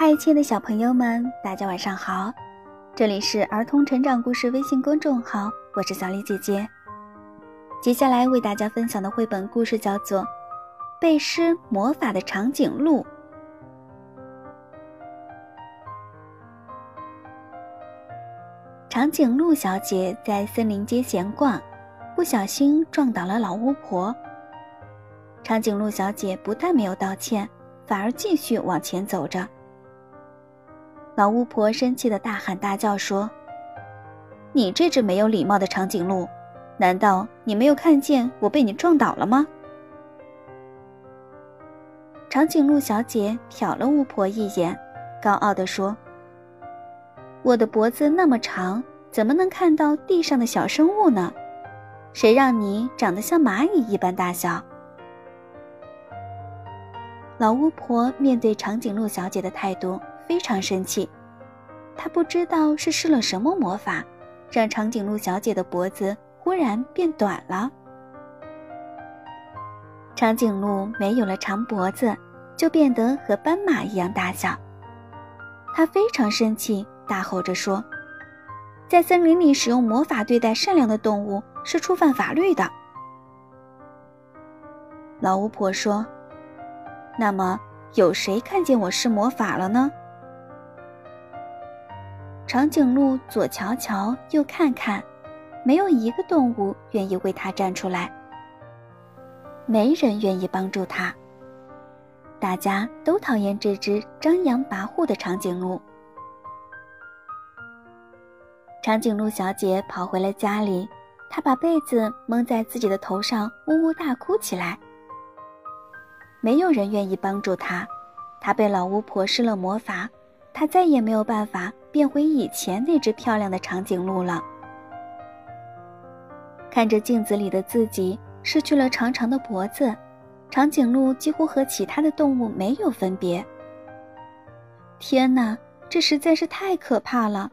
嗨，亲爱的小朋友们，大家晚上好！这里是儿童成长故事微信公众号，我是小丽姐姐。接下来为大家分享的绘本故事叫做《背诗魔法的长颈鹿》。长颈鹿小姐在森林间闲逛，不小心撞倒了老巫婆。长颈鹿小姐不但没有道歉，反而继续往前走着。老巫婆生气的大喊大叫说：“你这只没有礼貌的长颈鹿，难道你没有看见我被你撞倒了吗？”长颈鹿小姐瞟了巫婆一眼，高傲地说：“我的脖子那么长，怎么能看到地上的小生物呢？谁让你长得像蚂蚁一般大小？”老巫婆面对长颈鹿小姐的态度。非常生气，他不知道是施了什么魔法，让长颈鹿小姐的脖子忽然变短了。长颈鹿没有了长脖子，就变得和斑马一样大小。他非常生气，大吼着说：“在森林里使用魔法对待善良的动物是触犯法律的。”老巫婆说：“那么，有谁看见我施魔法了呢？”长颈鹿左瞧瞧，右看看，没有一个动物愿意为它站出来。没人愿意帮助它。大家都讨厌这只张扬跋扈的长颈鹿。长颈鹿小姐跑回了家里，她把被子蒙在自己的头上，呜呜大哭起来。没有人愿意帮助她，她被老巫婆施了魔法。他再也没有办法变回以前那只漂亮的长颈鹿了。看着镜子里的自己失去了长长的脖子，长颈鹿几乎和其他的动物没有分别。天哪，这实在是太可怕了！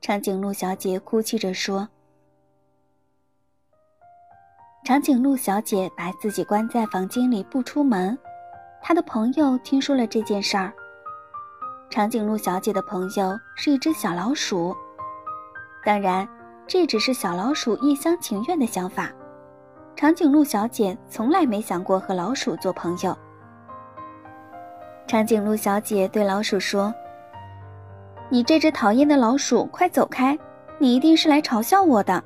长颈鹿小姐哭泣着说。长颈鹿小姐把自己关在房间里不出门，她的朋友听说了这件事儿。长颈鹿小姐的朋友是一只小老鼠，当然，这只是小老鼠一厢情愿的想法。长颈鹿小姐从来没想过和老鼠做朋友。长颈鹿小姐对老鼠说：“你这只讨厌的老鼠，快走开！你一定是来嘲笑我的。”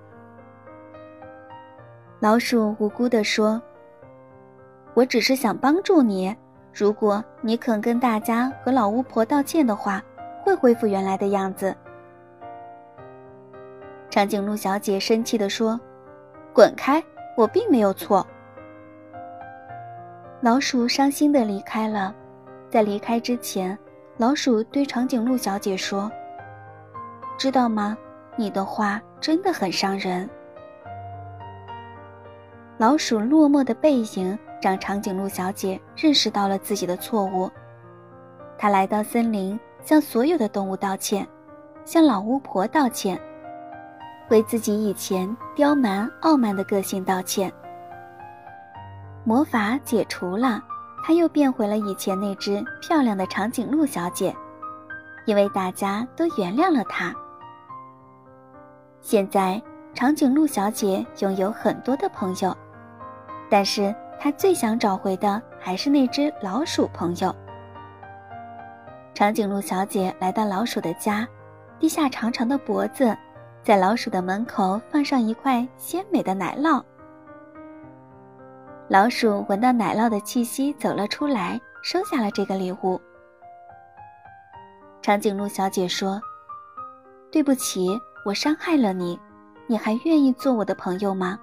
老鼠无辜地说：“我只是想帮助你。”如果你肯跟大家和老巫婆道歉的话，会恢复原来的样子。长颈鹿小姐生气地说：“滚开！我并没有错。”老鼠伤心地离开了。在离开之前，老鼠对长颈鹿小姐说：“知道吗？你的话真的很伤人。”老鼠落寞的背影。让长颈鹿小姐认识到了自己的错误，她来到森林，向所有的动物道歉，向老巫婆道歉，为自己以前刁蛮傲慢的个性道歉。魔法解除了，她又变回了以前那只漂亮的长颈鹿小姐，因为大家都原谅了她。现在，长颈鹿小姐拥有很多的朋友，但是。他最想找回的还是那只老鼠朋友。长颈鹿小姐来到老鼠的家，低下长长的脖子，在老鼠的门口放上一块鲜美的奶酪。老鼠闻到奶酪的气息，走了出来，收下了这个礼物。长颈鹿小姐说：“对不起，我伤害了你，你还愿意做我的朋友吗？”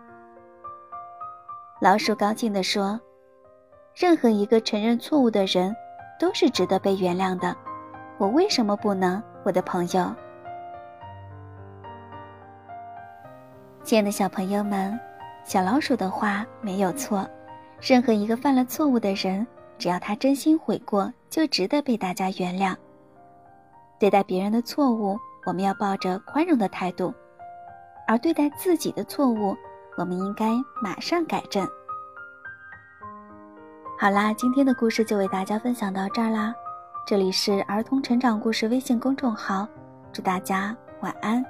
老鼠高兴地说：“任何一个承认错误的人，都是值得被原谅的。我为什么不能，我的朋友？”亲爱的小朋友们，小老鼠的话没有错。任何一个犯了错误的人，只要他真心悔过，就值得被大家原谅。对待别人的错误，我们要抱着宽容的态度；而对待自己的错误，我们应该马上改正。好啦，今天的故事就为大家分享到这儿啦。这里是儿童成长故事微信公众号，祝大家晚安。